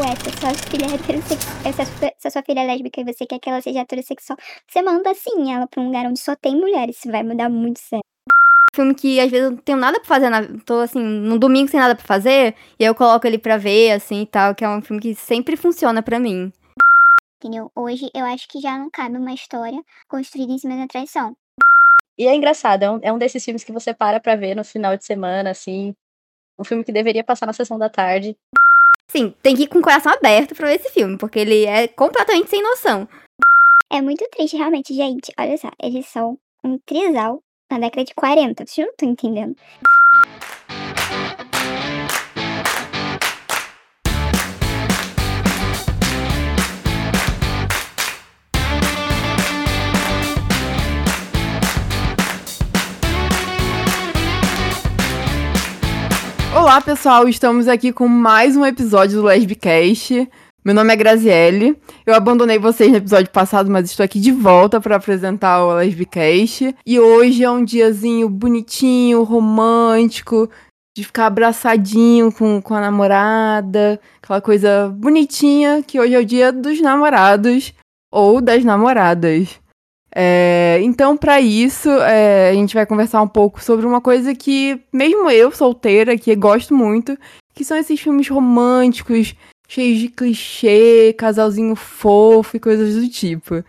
ué, se sua filha é heterossexual, se a sua filha é lésbica e você quer que ela seja heterossexual, você manda sim ela pra um lugar onde só tem mulheres, isso vai mudar muito certo. Filme que às vezes eu não tenho nada pra fazer, na, tô assim, no domingo sem nada pra fazer, e aí eu coloco ele pra ver, assim e tal, que é um filme que sempre funciona pra mim. Entendeu? Hoje eu acho que já não cabe uma história construída em cima da traição. E é engraçado, é um, é um desses filmes que você para pra ver no final de semana, assim. Um filme que deveria passar na sessão da tarde. Sim, tem que ir com o coração aberto pra ver esse filme, porque ele é completamente sem noção. É muito triste, realmente, gente. Olha só, eles são um trisal na década de 40. Vocês não estão entendendo. Olá, pessoal, estamos aqui com mais um episódio do Lesbicast. Meu nome é Graziele. Eu abandonei vocês no episódio passado, mas estou aqui de volta para apresentar o Lesbicast. E hoje é um diazinho bonitinho, romântico, de ficar abraçadinho com, com a namorada, aquela coisa bonitinha, que hoje é o dia dos namorados ou das namoradas. É, então, para isso, é, a gente vai conversar um pouco sobre uma coisa que, mesmo eu, solteira, que gosto muito, que são esses filmes românticos, cheios de clichê, casalzinho fofo e coisas do tipo.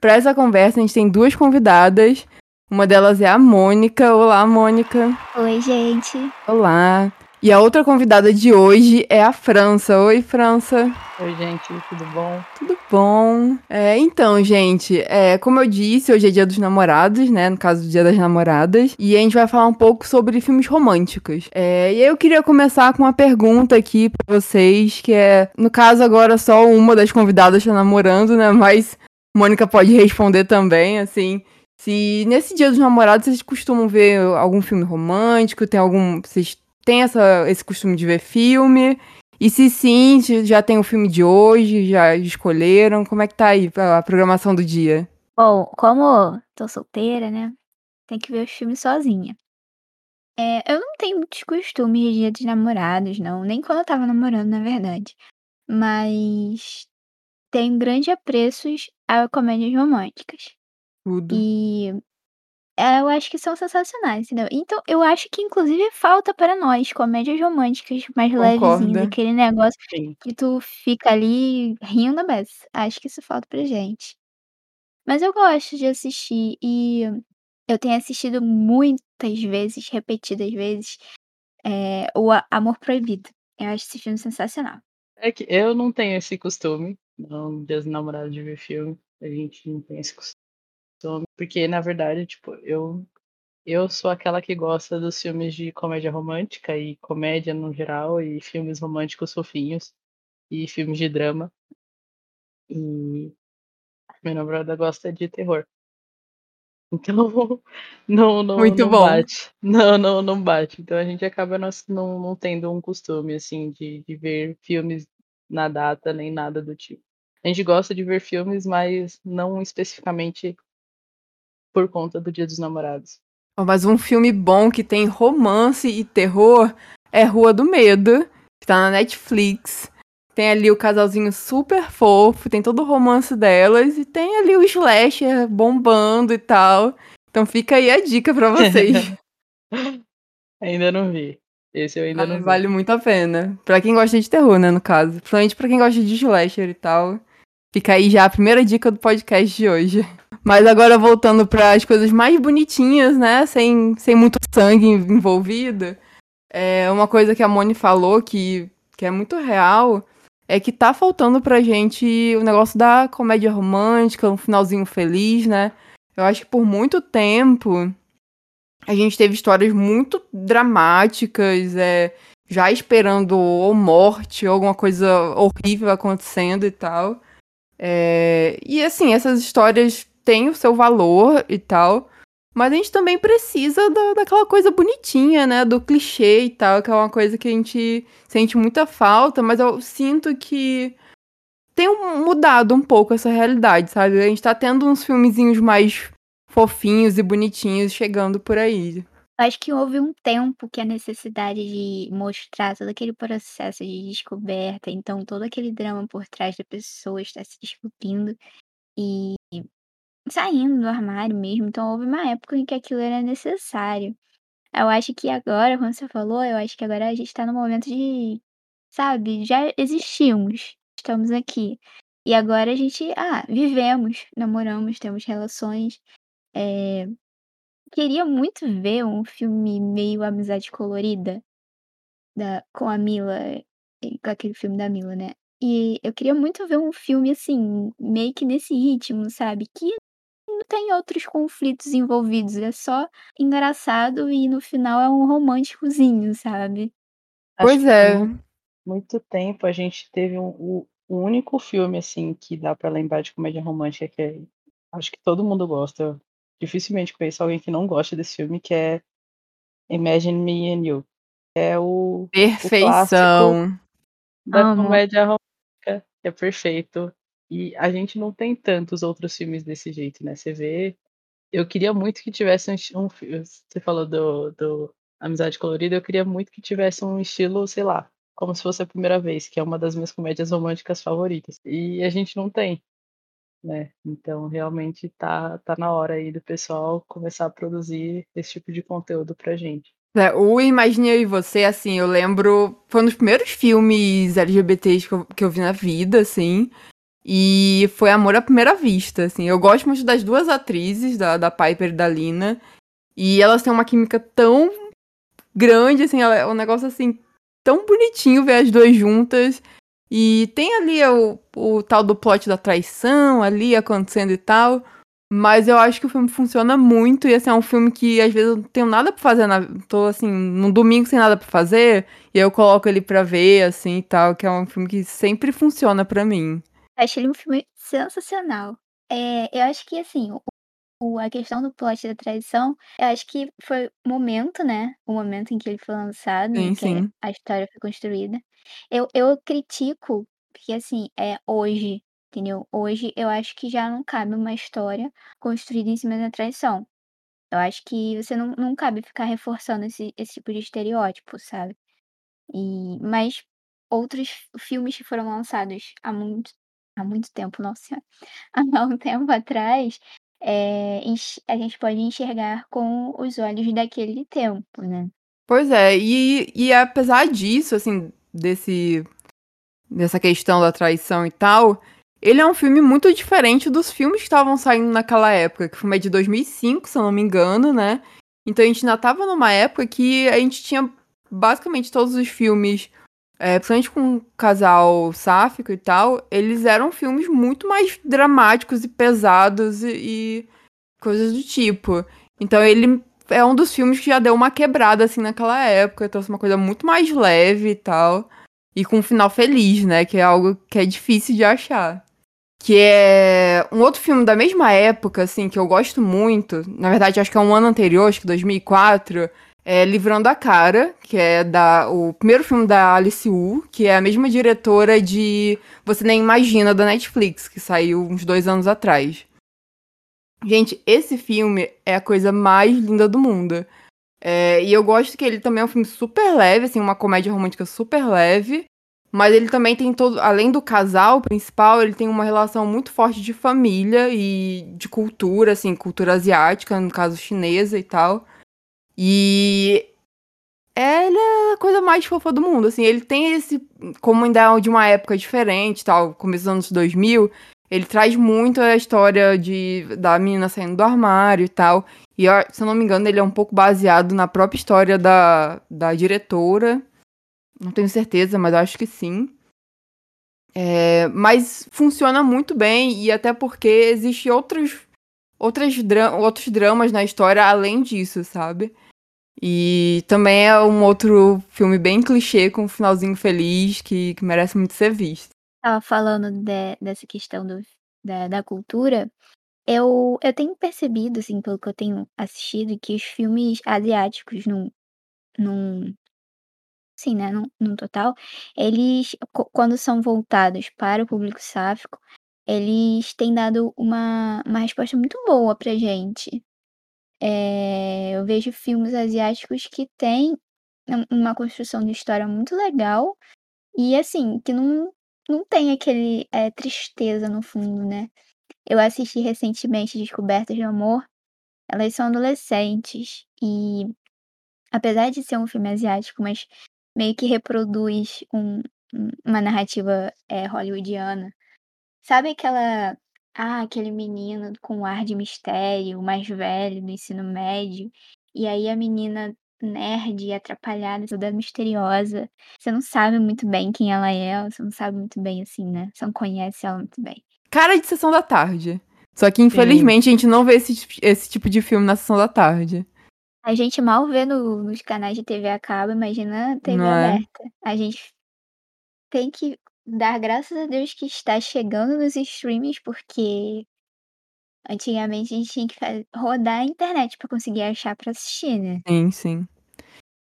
Para essa conversa, a gente tem duas convidadas. Uma delas é a Mônica. Olá, Mônica. Oi, gente. Olá. E a outra convidada de hoje é a França. Oi, França. Oi, gente, tudo bom? Tudo bom. É, então, gente, é, como eu disse, hoje é dia dos namorados, né? No caso, dia das namoradas. E a gente vai falar um pouco sobre filmes românticos. É, e aí eu queria começar com uma pergunta aqui pra vocês, que é, no caso, agora só uma das convidadas tá namorando, né? Mas Mônica pode responder também, assim. Se nesse dia dos namorados vocês costumam ver algum filme romântico, tem algum. Vocês tem essa, esse costume de ver filme? E se sim, já tem o filme de hoje, já escolheram? Como é que tá aí a programação do dia? Bom, como tô solteira, né? Tem que ver os filmes sozinha. É, eu não tenho muitos costumes de dia dos namorados, não. Nem quando eu tava namorando, na verdade. Mas tenho grande apreços a comédias românticas. Tudo. E eu acho que são sensacionais, entendeu? Então, eu acho que inclusive falta para nós comédias românticas mais Concorda. levezinhas, aquele negócio Sim. que tu fica ali rindo beça. Acho que isso falta pra gente. Mas eu gosto de assistir e eu tenho assistido muitas vezes, repetidas vezes, é, o Amor Proibido. Eu acho esse filme sensacional. É que eu não tenho esse costume, não, dias dos namorados de ver filme. A gente não tem esse costume. Porque, na verdade, tipo, eu, eu sou aquela que gosta dos filmes de comédia romântica e comédia no geral, e filmes românticos fofinhos, e filmes de drama. E minha namorada gosta de terror. Então, não, não, Muito não bom. bate. Não, não, não bate. Então a gente acaba não, não tendo um costume, assim, de, de ver filmes na data, nem nada do tipo. A gente gosta de ver filmes, mas não especificamente por conta do Dia dos Namorados. Mas um filme bom que tem romance e terror é Rua do Medo, que tá na Netflix. Tem ali o casalzinho super fofo, tem todo o romance delas e tem ali o slasher bombando e tal. Então fica aí a dica pra vocês. Ainda não vi. Esse eu ainda não vi. vale muito a pena. Pra quem gosta de terror, né, no caso. Principalmente pra quem gosta de slasher e tal. Fica aí já a primeira dica do podcast de hoje. Mas agora voltando para as coisas mais bonitinhas, né? Sem, sem muito sangue envolvido. É uma coisa que a Moni falou que, que é muito real. É que tá faltando pra gente o negócio da comédia romântica, um finalzinho feliz, né? Eu acho que por muito tempo a gente teve histórias muito dramáticas, é, já esperando ou morte ou alguma coisa horrível acontecendo e tal. É, e assim, essas histórias têm o seu valor e tal, mas a gente também precisa da, daquela coisa bonitinha, né? Do clichê e tal, que é uma coisa que a gente sente muita falta, mas eu sinto que tem mudado um pouco essa realidade, sabe? A gente tá tendo uns filmezinhos mais fofinhos e bonitinhos chegando por aí. Acho que houve um tempo que a necessidade de mostrar todo aquele processo de descoberta, então todo aquele drama por trás da pessoa estar se descobrindo e saindo do armário mesmo, então houve uma época em que aquilo era necessário. Eu acho que agora, como você falou, eu acho que agora a gente tá no momento de, sabe, já existimos, estamos aqui. E agora a gente, ah, vivemos, namoramos, temos relações. É... Queria muito ver um filme meio Amizade Colorida da, com a Mila, com aquele filme da Mila, né? E eu queria muito ver um filme assim, meio que nesse ritmo, sabe? Que tem outros conflitos envolvidos, é só engraçado e no final é um românticozinho, sabe? Acho Pois é. muito tempo a gente teve um, o, o único filme assim que dá pra lembrar de comédia romântica que é, acho que todo mundo gosta. Eu dificilmente conheço alguém que não gosta desse filme, que é Imagine Me and You. É o, o Perfeição. da Amo. comédia romântica, é perfeito. E a gente não tem tantos outros filmes desse jeito, né? Você vê. Eu queria muito que tivesse um, um Você falou do, do Amizade Colorida, eu queria muito que tivesse um estilo, sei lá, como se fosse a primeira vez, que é uma das minhas comédias românticas favoritas. E a gente não tem, né? Então realmente tá, tá na hora aí do pessoal começar a produzir esse tipo de conteúdo pra gente. É, o Imagine e Você, assim, eu lembro. Foi um dos primeiros filmes LGBTs que eu, que eu vi na vida, assim. E foi amor à primeira vista, assim. Eu gosto muito das duas atrizes, da, da Piper e da Lina. E elas têm uma química tão grande, assim, é um negócio assim, tão bonitinho ver as duas juntas. E tem ali o, o tal do plot da traição ali acontecendo e tal. Mas eu acho que o filme funciona muito e assim, é um filme que às vezes eu não tenho nada pra fazer, na... tô assim, num domingo sem nada pra fazer, e eu coloco ele pra ver, assim, e tal, que é um filme que sempre funciona pra mim. Acho ele um filme sensacional. É, eu acho que, assim, o- a questão do plot da traição, eu acho que foi o momento, né? O momento em que ele foi lançado, Sim, em que sim. a história foi construída. Eu, eu critico, porque, assim, é hoje, entendeu? Hoje eu acho que já não cabe uma história construída em cima da traição. Eu acho que você não, não cabe ficar reforçando esse, esse tipo de estereótipo, sabe? E, mas outros filmes que foram lançados há muito, há muito tempo, nossa senhora, há um tempo atrás, é, a gente pode enxergar com os olhos daquele tempo, né? Pois é, e, e apesar disso, assim, desse dessa questão da traição e tal, ele é um filme muito diferente dos filmes que estavam saindo naquela época, que o filme é de 2005, se eu não me engano, né? Então a gente ainda tava numa época que a gente tinha basicamente todos os filmes, é, principalmente com o casal sáfico e tal, eles eram filmes muito mais dramáticos e pesados e, e coisas do tipo. Então ele é um dos filmes que já deu uma quebrada assim naquela época, trouxe uma coisa muito mais leve e tal. E com um final feliz, né? Que é algo que é difícil de achar. Que é um outro filme da mesma época, assim, que eu gosto muito. Na verdade, acho que é um ano anterior, acho que 2004. É Livrando a Cara, que é da, o primeiro filme da Alice Wu, que é a mesma diretora de Você Nem Imagina, da Netflix, que saiu uns dois anos atrás. Gente, esse filme é a coisa mais linda do mundo. É, e eu gosto que ele também é um filme super leve, assim, uma comédia romântica super leve. Mas ele também tem todo. Além do casal principal, ele tem uma relação muito forte de família e de cultura, assim, cultura asiática, no caso chinesa e tal. E. Ele é a coisa mais fofa do mundo, assim. Ele tem esse. Como ainda é de uma época diferente, tal, começo dos anos 2000, ele traz muito a história de, da menina saindo do armário e tal. E, se eu não me engano, ele é um pouco baseado na própria história da, da diretora. Não tenho certeza, mas acho que sim. É, mas funciona muito bem, e até porque existe outros, outras dra outros dramas na história além disso, sabe? E também é um outro filme bem clichê, com um finalzinho feliz, que, que merece muito ser visto. Tava falando de- dessa questão do, da, da cultura. Eu, eu tenho percebido, assim, pelo que eu tenho assistido, que os filmes asiáticos, num, num, sim, né, num, num total, eles, quando são voltados para o público sáfico, eles têm dado uma, uma resposta muito boa pra gente. É, eu vejo filmes asiáticos que têm um- uma construção de história muito legal e assim, que não, não tem aquele é, tristeza no fundo, né? Eu assisti recentemente Descobertas de Amor. Elas são adolescentes e apesar de ser um filme asiático, mas meio que reproduz um- uma narrativa é, hollywoodiana. Sabe aquela. Ah, aquele menino com ar de mistério, mais velho, do ensino médio. E aí a menina nerd e atrapalhada, toda misteriosa. Você não sabe muito bem quem ela é, você não sabe muito bem assim, né? Você não conhece ela muito bem. Cara de sessão da tarde. Só que, infelizmente, a gente não vê esse, esse tipo de filme na sessão da tarde. A gente mal vê no- nos canais de TV a cabo, imagina a TV Não é? aberta. A gente tem que dar graças a Deus que está chegando nos streamings, porque antigamente a gente tinha que rodar a internet pra conseguir achar pra assistir, né? Sim, sim.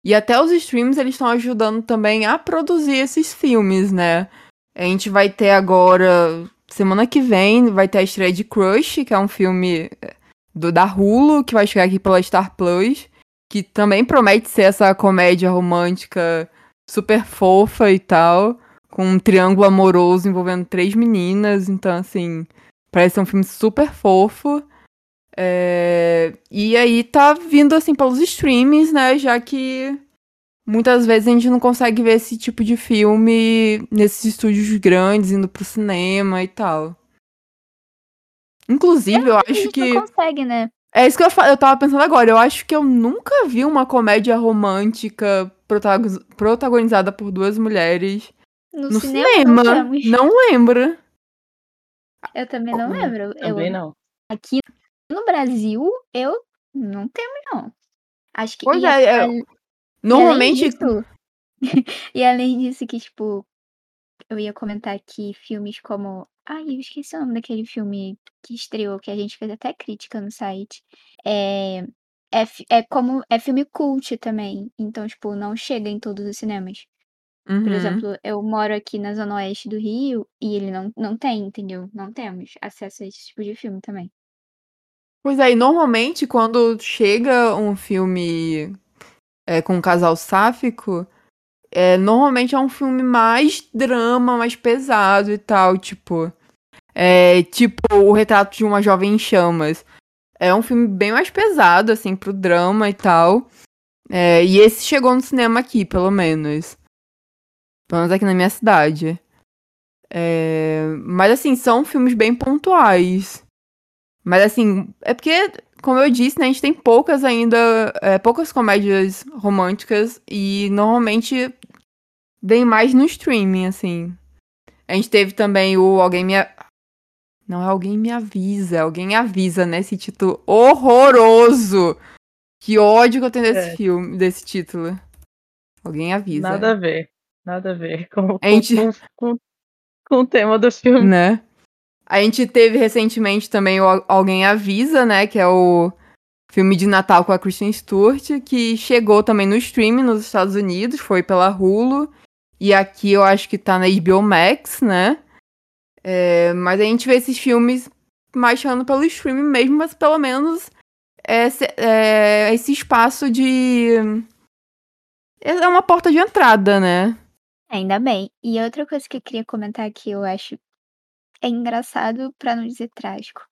E até os streams, eles estão ajudando também a produzir esses filmes, né? A gente vai ter agora, semana que vem, vai ter a estreia de Crush, que é um filme eh, do da Hulu, que vai chegar aqui pela Star Plus, que também promete ser essa comédia romântica super fofa e tal, com um triângulo amoroso envolvendo três meninas, então assim, parece ser um filme super fofo. É, E aí tá vindo assim pelos streamings, né? Já que muitas vezes a gente não consegue ver esse tipo de filme nesses estúdios grandes, indo pro cinema e tal. Inclusive, eu A acho que. não consegue, né? É isso que eu, fa- eu tava pensando agora. Eu acho que eu nunca vi uma comédia romântica protago- protagonizada por duas mulheres No, no cinema, cinema. não lembro. Eu também não lembro. Eu, Também não. aqui no Brasil, eu não temos, não. Acho que. Pois e é, a- é, Normalmente. E além disso, e além disso que, tipo, eu ia comentar que filmes como... Ai, eu esqueci o nome daquele filme que estreou, que a gente fez até crítica no site. É, é, é como... É filme cult também. Então, tipo, não chega em todos os cinemas. Por Uhum. exemplo, eu moro aqui na zona oeste do Rio e ele não, não tem, entendeu? Não temos acesso a esse tipo de filme também. Pois é, e normalmente quando chega um filme é, com um casal sáfico, é, normalmente é um filme mais drama, mais pesado e tal, tipo. É, tipo O Retrato de uma Jovem em Chamas. É um filme bem mais pesado, assim, pro drama e tal. É, e esse chegou no cinema aqui, pelo menos. Pelo menos aqui na minha cidade. É, mas assim, são filmes bem pontuais. Mas assim, é porque, como eu disse, né, a gente tem poucas ainda, é, poucas comédias românticas e normalmente vem mais no streaming, assim. A gente teve também o Alguém Me... A- Não é Alguém Me Avisa, Alguém Avisa, né, esse título horroroso. Que ódio que eu tenho desse É. filme, desse título. Alguém Avisa. Nada a ver. Nada a ver com, A gente- com, com, com o tema do filme. né? A gente teve recentemente também o Al- Alguém Avisa, né? Que é o filme de Natal com a Kristen Stewart, que chegou também no streaming nos Estados Unidos, foi pela Hulu. E aqui eu acho que tá na HBO Max, né? É, mas a gente vê esses filmes mais chegando pelo streaming mesmo, mas pelo menos é, se- é esse espaço de. É uma porta de entrada, né? Ainda bem. E outra coisa que eu queria comentar que eu acho é engraçado, pra não dizer trágico.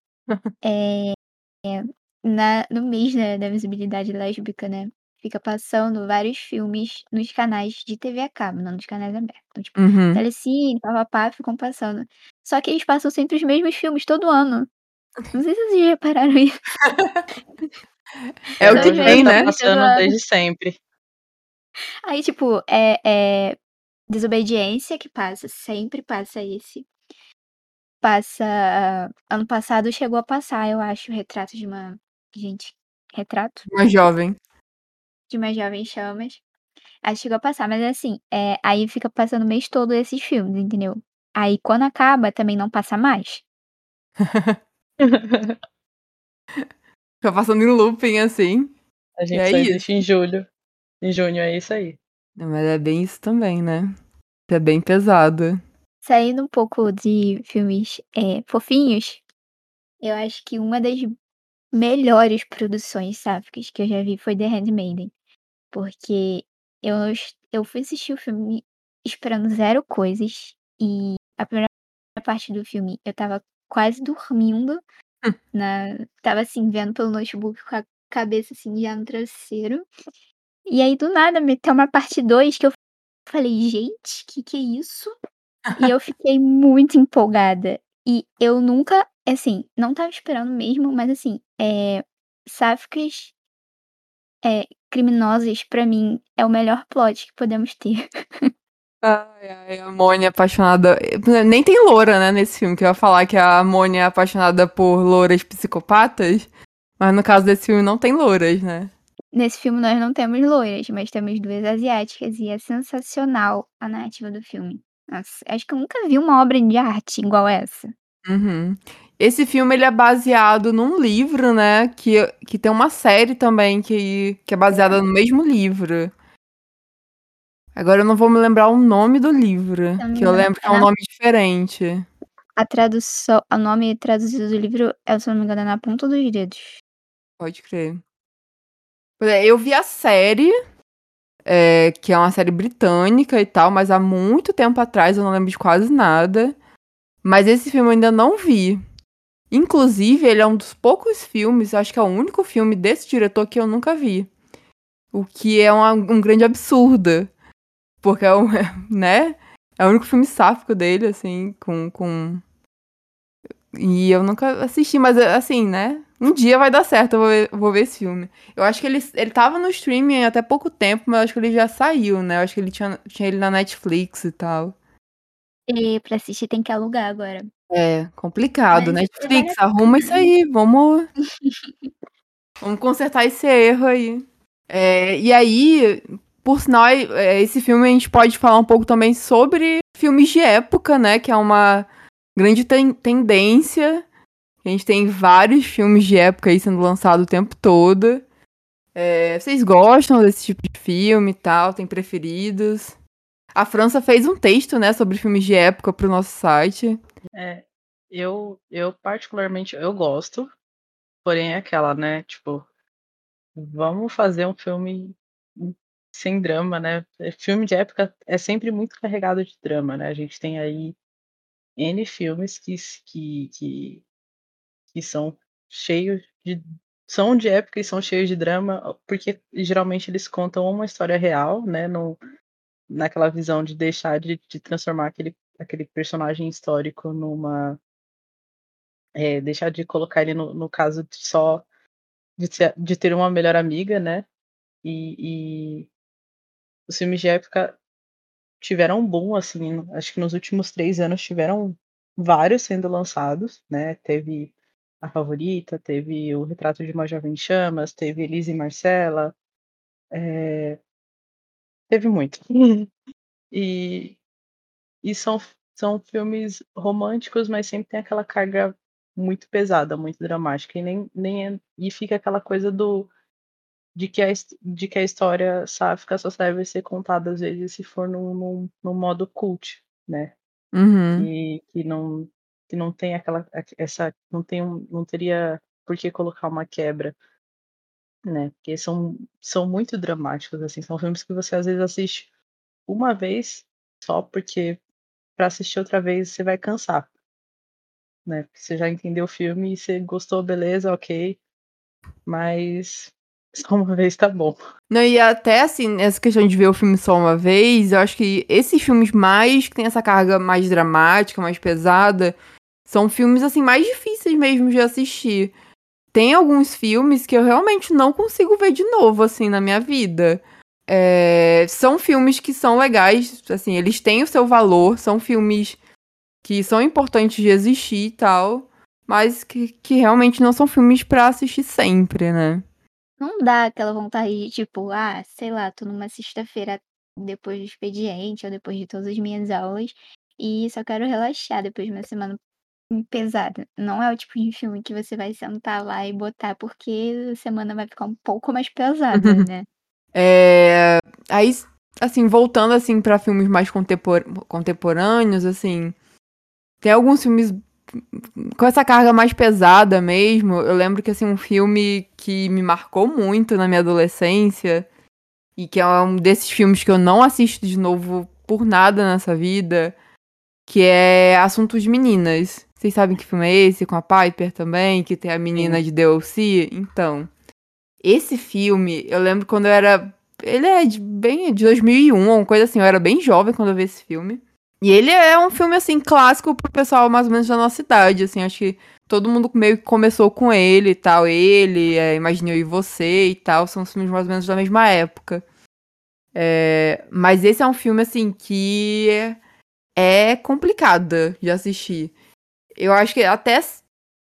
é, é, na, no mês né, da visibilidade lésbica, né? Fica passando vários filmes nos canais de TV a cabo, não nos canais abertos. Então, tipo, Uhum. Telecine, papapá, ficam passando. Só que eles passam sempre os mesmos filmes todo ano. Não sei se vocês repararam isso. É o que vez tem, tá né? passando desde sempre. Aí, tipo, é, é Desobediência que passa, sempre passa esse. Passa. Ano passado chegou a passar, eu acho, o retrato de uma. Gente, retrato Uma jovem. de uma jovem chamas. Aí chegou a passar, mas assim, é, aí fica passando o mês todo esses filmes, entendeu? Aí quando acaba, também não passa mais. Fica passando em looping, assim. A gente é só isso. existe em julho. Em junho é isso aí. Mas é bem isso também, né? É bem pesado. Saindo um pouco de filmes é, fofinhos, eu acho que uma das melhores produções sáficas que eu já vi foi The Handmaiden. Porque eu, eu fui assistir o filme esperando zero coisas. E a primeira parte do filme eu tava quase dormindo. na, tava assim, vendo pelo notebook com a cabeça assim já no travesseiro. E aí, do nada, meteu uma parte 2 que eu falei, gente, que que é isso? e eu fiquei muito empolgada. E eu nunca, assim, não tava esperando mesmo, mas assim, é, sáficas é, criminosas, pra mim, é o melhor plot que podemos ter. Ai, ai, a Mônia apaixonada. Nem tem loura, né, nesse filme, que eu ia falar que a Mônia é apaixonada por louras psicopatas. Mas no caso desse filme não tem louras, né? Nesse filme nós não temos loiras, mas temos duas asiáticas e é sensacional a narrativa do filme. Nossa, acho que eu nunca vi uma obra de arte igual essa. Uhum. Esse filme ele é baseado num livro, né? Que, que tem uma série também que, que é baseada no mesmo livro. Agora eu não vou me lembrar o nome do livro, Também que eu lembro que é um É. nome diferente. A tradução, o nome traduzido do livro é, se eu não me engano, é na ponta dos dedos. Pode crer. É, Eu vi a série, é, que é uma série britânica e tal, mas há muito tempo atrás eu não lembro de quase nada. Mas esse filme eu ainda não vi. Inclusive, ele é um dos poucos filmes, acho que é o único filme desse diretor que eu nunca vi. O que é uma- um grande absurdo. Porque é, um, né? É o único filme sáfico dele, assim, com, com. E eu nunca assisti, mas assim, né? Um dia vai dar certo, eu vou ver, vou ver esse filme. Eu acho que ele, ele tava no streaming até pouco tempo, mas eu acho que ele já saiu, né? Eu acho que ele tinha, tinha ele na Netflix e tal. E pra assistir tem que alugar agora. É, complicado. Mas Netflix, arruma isso aí. Vamos. vamos consertar esse erro aí. É, e aí, por sinal, é, esse filme a gente pode falar um pouco também sobre filmes de época, né? Que é uma grande ten- tendência. A gente tem vários filmes de época aí sendo lançados o tempo todo. É, vocês gostam desse tipo de filme e tal? Tem preferidos? A França fez um texto, né, sobre filmes de época pro nosso site. É, eu, eu particularmente, eu gosto, porém é aquela, né, tipo, vamos fazer um filme sem drama, né? É, Filme de época é sempre muito carregado de drama, né? A gente tem aí N filmes que, que, que, que são cheios de. São de época e são cheios de drama, porque geralmente eles contam uma história real, né? No, naquela visão de deixar de, de transformar aquele, aquele personagem histórico numa. é, deixar de colocar ele no, no caso de só de, ser- de ter uma melhor amiga, né? E, e os filmes de época tiveram um boom, assim, acho que nos últimos três anos tiveram vários sendo lançados, né? Teve A Favorita, teve O Retrato de uma Jovem em Chamas, teve Elise e Marcela, é, teve muito. E, e são, são filmes românticos, mas sempre tem aquela carga muito pesada, muito dramática, e nem, nem é- e fica aquela coisa do de que a, de que a história sáfica só deve ser contada às vezes se for num, num, num modo cult, né? Uhum. Que, que não que não tem aquela essa não tem um, não teria por que colocar uma quebra, né? Porque são são muito dramáticos assim, são filmes que você às vezes assiste uma vez só porque para assistir outra vez você vai cansar, né? Porque você já entendeu o filme e você gostou, beleza, ok, mas só uma vez tá bom. Não, e até assim, essa questão de ver o filme só uma vez, eu acho que esses filmes mais que tem essa carga mais dramática, mais pesada, são filmes assim mais difíceis mesmo de assistir. Tem alguns filmes que eu realmente não consigo ver de novo assim na minha vida. É, são filmes que são legais, assim, eles têm o seu valor, são filmes que são importantes de existir e tal, mas que, que realmente não são filmes pra assistir sempre, né? Não dá aquela vontade de, tipo, ah, sei lá, tô numa sexta-feira depois do expediente ou depois de todas as minhas aulas e só quero relaxar depois de uma semana pesada. Não é o tipo de filme que você vai sentar lá e botar porque a semana vai ficar um pouco mais pesada, né? É, aí, assim, voltando assim para filmes mais contempor- contemporâneos, assim, tem alguns filmes com essa carga mais pesada mesmo, eu lembro que assim um filme que me marcou muito na minha adolescência e que é um desses filmes que eu não assisto de novo por nada nessa vida, que é Assuntos de Meninas. Vocês sabem que filme é esse? Com a Piper também, que tem a menina de DLC? Então, esse filme, eu lembro quando eu era. Ele é de, bem de 2001, uma coisa assim. Eu era bem jovem quando eu vi esse filme. E ele é um filme, assim, clássico pro pessoal mais ou menos da nossa idade, assim. Acho que todo mundo meio que começou com ele e tal. Ele, é, Eu e Você e tal. São filmes mais ou menos da mesma época. É, mas esse é um filme, assim, que é complicado de assistir. Eu acho que até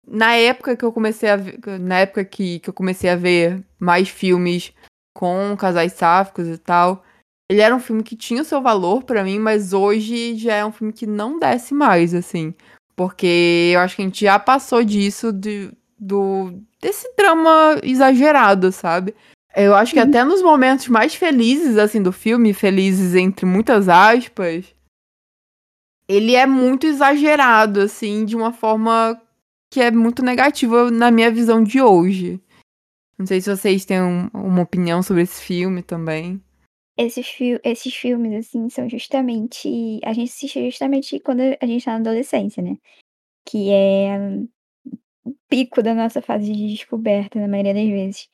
na época que eu comecei a ver, na época que, que eu comecei a ver mais filmes com casais sáficos e tal, ele era um filme que tinha o seu valor para mim, mas hoje já é um filme que não desce mais, assim. Porque eu acho que a gente já passou disso, de, do, desse drama exagerado, sabe? Eu acho que uhum. até nos momentos mais felizes, assim, do filme, felizes entre muitas aspas, ele é muito exagerado, assim, de uma forma que é muito negativa na minha visão de hoje. Não sei se vocês têm um, uma opinião sobre esse filme também. Esses, fi esses filmes, assim, são justamente. A gente assiste justamente quando a gente tá na adolescência, né? Que é o pico da nossa fase de descoberta, na maioria das vezes.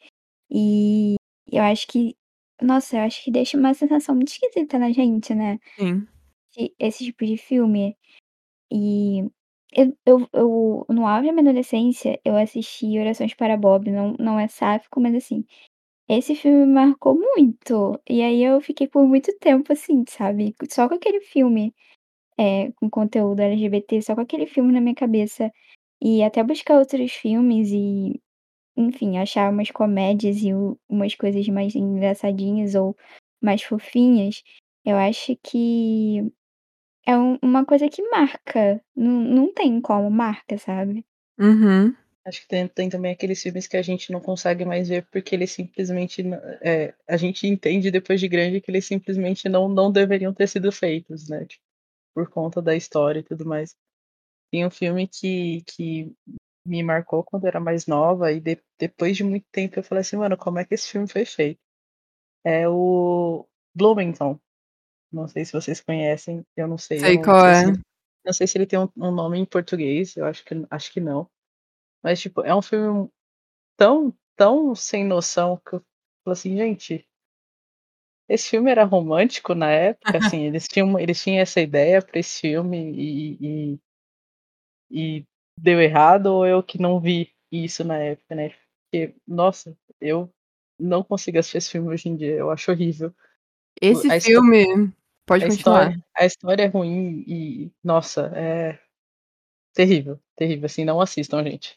E eu acho que. Nossa, eu acho que deixa uma sensação muito esquisita na gente, né? Sim esse tipo de filme. E eu, eu, eu no auge da minha adolescência, eu assisti Orações para Bob, não, não é sáfico, mas assim, esse filme me marcou muito. E aí eu fiquei por muito tempo assim, sabe? Só com aquele filme, é, com conteúdo LGBT, só com aquele filme na minha cabeça. E até buscar outros filmes e, enfim, achar umas comédias e umas coisas mais engraçadinhas ou mais fofinhas. Eu acho que é um uma coisa que marca. Não não tem como, marca, sabe. Uhum. Acho que tem tem também aqueles filmes que a gente não consegue mais ver, porque eles simplesmente é a gente entende depois de grande que eles simplesmente não não deveriam ter sido feitos, né, tipo, por conta da história e tudo mais. Tem um filme que que me marcou quando eu era mais nova e de depois de muito tempo eu falei assim: "Mano, como é que esse filme foi feito?". É o Bloomington. Não sei se vocês conhecem, eu não sei. Sei não qual sei é. Se, não sei se ele tem um, um, nome em português, eu acho que, acho que não. Mas, tipo, é um filme tão, tão sem noção que eu falo assim, gente. Esse filme era romântico na época, assim, eles tinham, eles tinham essa ideia para esse filme e, e, e deu errado, ou eu que não vi isso na época, né? Porque, nossa, eu não consigo assistir esse filme hoje em dia, eu acho horrível. Esse a filme. História, pode a continuar. História, a história é ruim e, nossa, é terrível. Terrível. Assim, não assistam, gente.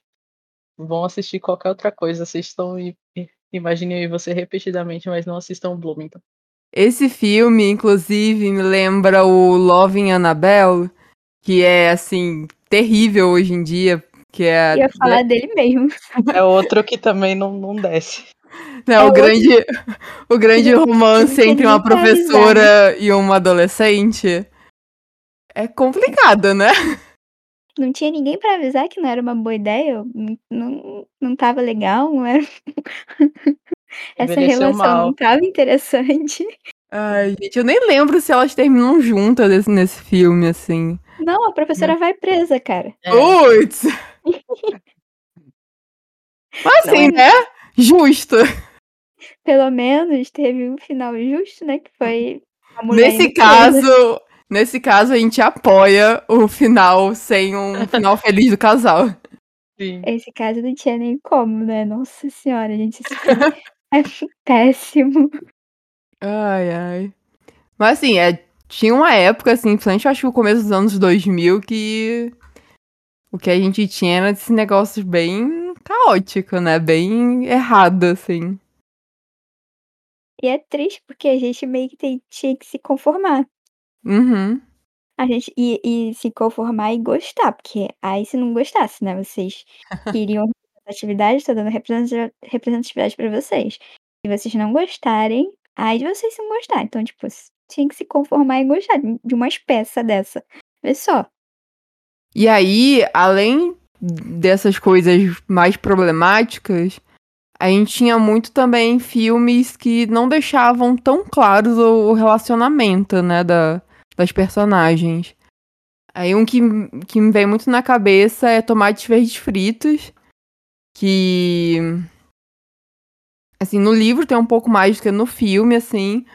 Vão assistir qualquer outra coisa. Assistam e, e imaginem você repetidamente, mas não assistam Bloomington. Esse filme, inclusive, me lembra o Loving Annabelle, que é, assim, terrível hoje em dia. Que é... Eu ia falar dele mesmo. É outro que também não, não desce. Não, é o, grande, o grande romance entre uma professora e uma adolescente é complicado, né? Não tinha ninguém para avisar que não era uma boa ideia, não, não, não tava legal, não era... Essa relação mal. não tava interessante. Ai, gente, eu nem lembro se elas terminam juntas nesse, nesse filme, assim. Não, a professora vai presa, cara. É. Mas assim, não, né? Justo. Pelo menos teve um final justo, né? Que foi a mulher. Nesse caso, nesse caso, a gente apoia o final sem um final feliz do casal. Sim. Esse caso não tinha nem como, né? Nossa senhora, gente, isso é péssimo. Ai, ai. Mas assim, é, tinha uma época, assim, principalmente acho que o começo dos anos 2000, que o que a gente tinha era esse negócio bem caótico, né? Bem errado, assim. E é triste porque a gente meio que tem, tinha que se conformar. Uhum. A gente e, e se conformar e gostar, porque aí se não gostasse, né? Vocês queriam representatividade, estou dando representatividade para vocês. Se vocês não gostarem, aí vocês não gostar. Então, tipo, tinha que se conformar e gostar de umas peças dessa. Vê só. E aí, além dessas coisas mais problemáticas, a gente tinha muito também filmes que não deixavam tão claros o, relacionamento, né, da, das personagens. Aí um que, que me vem muito na cabeça é Tomates Verdes Fritos, que assim, no livro tem um pouco mais do que no filme, assim,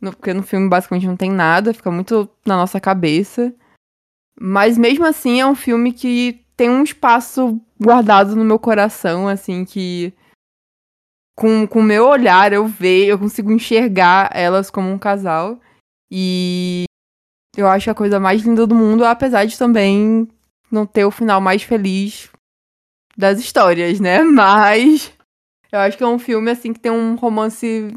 no, porque no filme basicamente não tem nada, fica muito na nossa cabeça. Mas mesmo assim é um filme que tem um espaço guardado no meu coração, assim, que com o meu olhar eu vejo, eu consigo enxergar elas como um casal. E eu acho a coisa mais linda do mundo, apesar de também não ter o final mais feliz das histórias, né? Mas eu acho que é um filme assim que tem um romance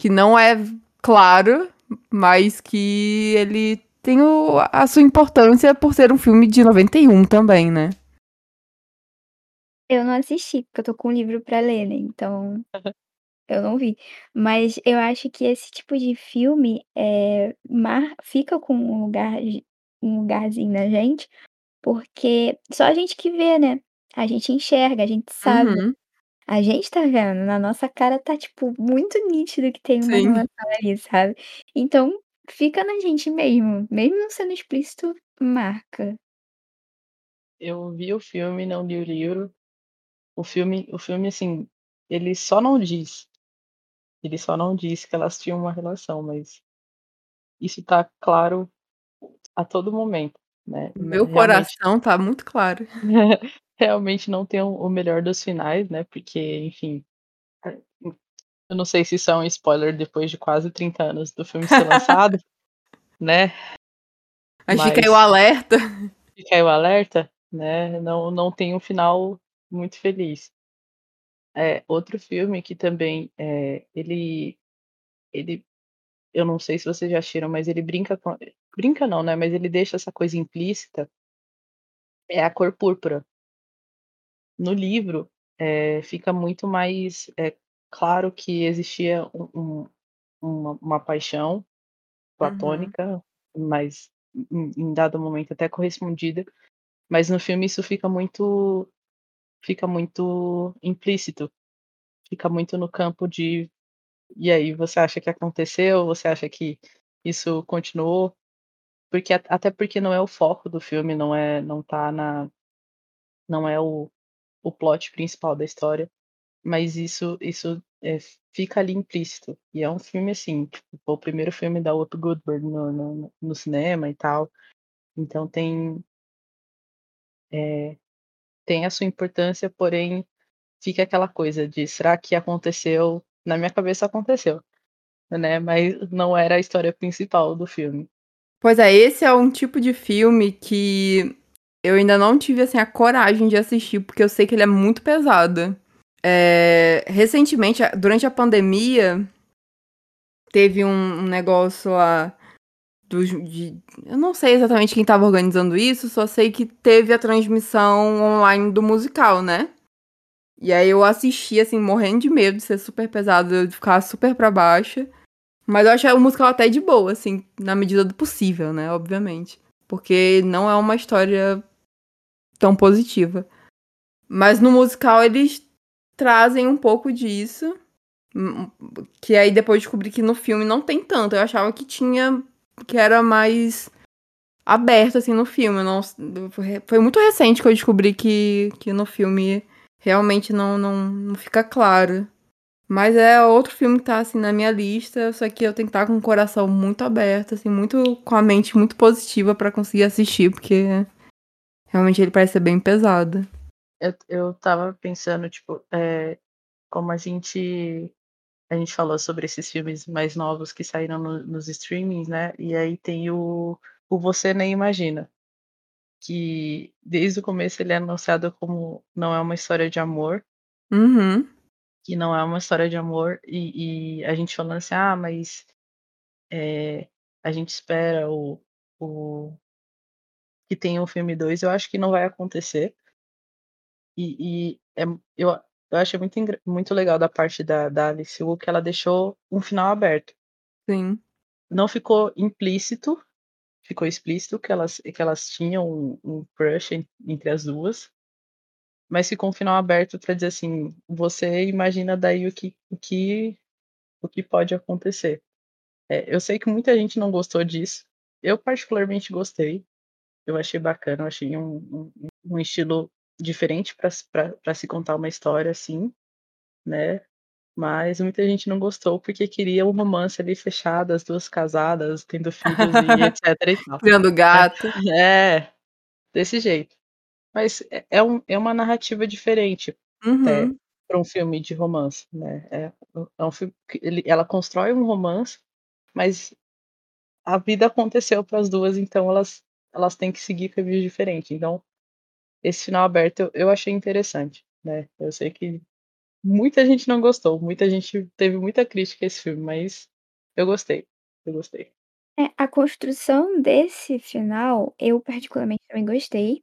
que não é claro, mas que ele tem o, a sua importância por ser um filme de 91 também, né? Eu não assisti, porque eu tô com um livro pra ler, né? Então eu não vi. Mas eu acho que esse tipo de filme é, mar, fica com um, lugar, um lugarzinho na gente, porque só a gente que vê, né? A gente enxerga, a gente sabe. Uhum. A gente tá vendo, na nossa cara tá, tipo, muito nítido que tem uma Sim. relação ali, sabe? Então, fica na gente mesmo. Mesmo não sendo explícito, marca. Eu vi o filme, não li o livro. O filme, o filme, assim, ele só não diz. Ele só não diz que elas tinham uma relação, mas isso tá claro a todo momento, né? Meu Realmente, coração tá muito claro. realmente não tem o melhor dos finais, né? Porque, enfim, eu não sei se isso é um spoiler depois de quase 30 anos do filme ser lançado, né? Mas fica aí o Mas- alerta. Fica aí o alerta, né? Não, não tem um final muito feliz. É, outro filme que também é, ele, ele, eu não sei se vocês já assistiram, mas ele brinca com, brinca não, né? Mas ele deixa essa coisa implícita. É a cor púrpura. No livro, é, fica muito mais é, claro que existia um- um- uma, uma paixão platônica, mas em, em dado momento até correspondida. Mas no filme isso fica muito fica muito implícito. Fica muito no campo de e aí, você acha que aconteceu? Você acha que isso continuou? Porque até porque não é o foco do filme, não é não tá na não é o, o plot principal da história, mas isso isso é, fica ali implícito. E é um filme assim, tipo, o primeiro filme da Whoopi Goldberg no, no, no cinema e tal. Então tem é, tem a sua importância, porém fica aquela coisa de será que aconteceu? Na minha cabeça aconteceu, né? Mas não era a história principal do filme. Pois é, esse é um tipo de filme que eu ainda não tive assim, a coragem de assistir, porque eu sei que ele é muito pesado. É, recentemente, durante a pandemia, teve um, negócio lá dos. De, eu não sei exatamente quem estava organizando isso, só sei que teve a transmissão online do musical, né? E aí eu assisti, assim, morrendo de medo de ser super pesado, de ficar super pra baixo. Mas eu achei o musical até de boa, assim, na medida do possível, né? Obviamente. Porque não é uma história tão positiva. Mas no musical eles trazem um pouco disso. hum, Que aí depois descobri que no filme não tem tanto. Eu achava que tinha. que era mais aberto, assim, no filme. Não, foi muito recente que eu descobri que, que no filme realmente não, não, não fica claro. Mas é outro filme que tá, assim, na minha lista, só que eu tenho que estar com o coração muito aberto, assim, muito, com a mente muito positiva pra conseguir assistir, porque realmente ele parece ser bem pesado. Eu, eu tava pensando, tipo, é, como a gente a gente falou sobre esses filmes mais novos que saíram no- nos streamings, né? E aí tem o, o Você Nem Imagina, que desde o começo ele é anunciado como não é uma história de amor, Uhum. que não é uma história de amor, e, e a gente falando assim, ah, mas é, a gente espera o, o que tenha o filme 2, eu acho que não vai acontecer. E, e é, eu, eu achei muito, muito legal da parte da, da Alice Wu que ela deixou um final aberto. Sim. Não ficou implícito, ficou explícito que elas, que elas tinham um, um crush en- entre as duas, mas ficou um final aberto para dizer assim, você imagina daí o que, o que, o que pode acontecer. É, eu sei que muita gente não gostou disso, eu particularmente gostei, eu achei bacana, eu achei um, um, um estilo diferente para se contar uma história assim, né? Mas muita gente não gostou porque queria um romance ali fechado, as duas casadas, tendo filhos e etc e. Criando gato. É, desse jeito. Mas é, é, um, é uma narrativa diferente Uhum. para um filme de romance, né? É, é um filme que ele, ela constrói um romance, mas a vida aconteceu para as duas, então elas elas têm que seguir caminhos diferentes. Então, esse final aberto eu, eu achei interessante, né? Eu sei que muita gente não gostou, muita gente teve muita crítica a esse filme, mas eu gostei. Eu gostei. É, a construção desse final, eu particularmente também gostei.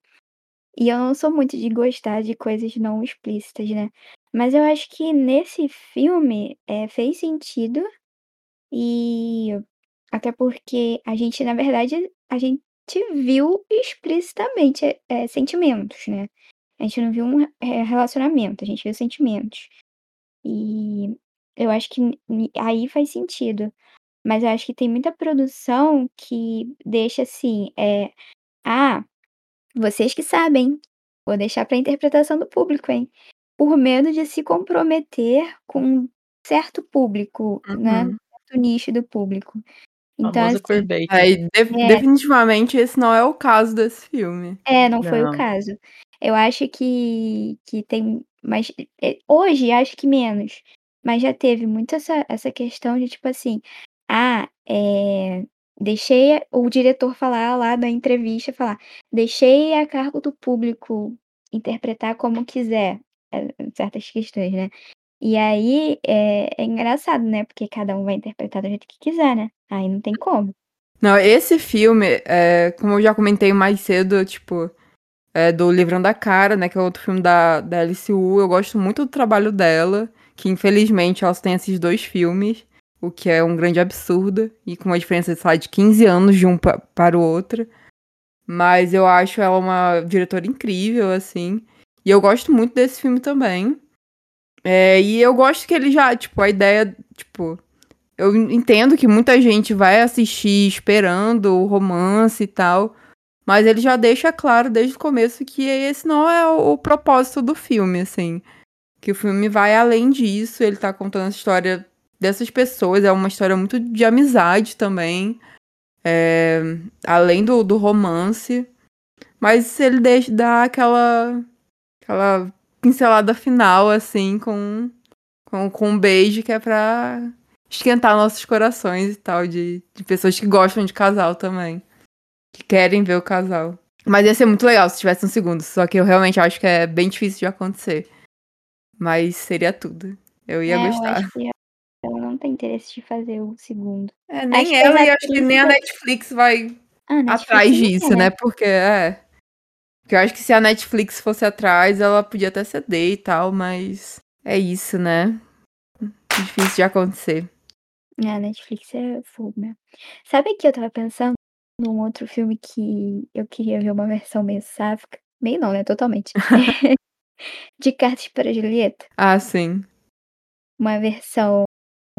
E eu não sou muito de gostar de coisas não explícitas, né? Mas eu acho que nesse filme é, fez sentido. E até porque a gente, na verdade, a gente viu explicitamente é, sentimentos, né? A gente não viu um é, relacionamento, a gente viu sentimentos. E eu acho que aí faz sentido. Mas eu acho que tem muita produção que deixa assim, é, ah, vocês que sabem, vou deixar pra interpretação do público, hein? Por medo de se comprometer com um certo público, né? Uhum. Certo nicho do público. Então, assim. Aí, de- É. definitivamente, esse não é o caso desse filme. É, não foi o Não. caso. Eu acho que, que tem. Mas é, hoje acho que menos. Mas já teve muito essa, essa questão de tipo assim. Ah, é, deixei o diretor falar lá da entrevista, falar. Deixei a cargo do público interpretar como quiser é, certas questões, né? E aí é, é engraçado, né? Porque cada um vai interpretar do jeito que quiser, né? Aí não tem como. Não, esse filme, é, como eu já comentei mais cedo, tipo, é do Livrando a Cara, né, que é outro filme da, da Wu, eu gosto muito do trabalho dela, que infelizmente ela só tem esses dois filmes, o que é um grande absurdo, e com uma diferença, sei lá, de 15 anos de um pa- para o outro. Mas eu acho ela uma diretora incrível, assim, e eu gosto muito desse filme também. É, e eu gosto que ele já, tipo, a ideia, tipo, eu entendo que muita gente vai assistir esperando o romance e tal, mas ele já deixa claro desde o começo que esse não é o, o propósito do filme, assim. Que o filme vai além disso, ele tá contando a história dessas pessoas, é uma história muito de amizade também, é, além do, do romance. Mas ele deixa dar aquela, aquela pincelada final, assim, com, com, com um beijo que é pra esquentar nossos corações e tal, de, de pessoas que gostam de casal também. Que querem ver o casal. Mas ia ser muito legal se tivesse um segundo, só que eu realmente acho que é bem difícil de acontecer. Mas seria tudo. Eu ia É, eu gostar. acho que ela não tem interesse de fazer o segundo. É, acho nem que ela e acho que nem a Netflix vai Ah, Netflix atrás disso, quer, né? Porque é. Porque eu acho que se a Netflix fosse atrás, ela podia até ceder e tal, mas é isso, né? Difícil de acontecer. É, a Netflix é fogo mesmo. Sabe que eu tava pensando num outro filme que eu queria ver uma versão meio sáfica? Meio não, né? Totalmente. de Cartas para Julieta. Ah, sim. Uma versão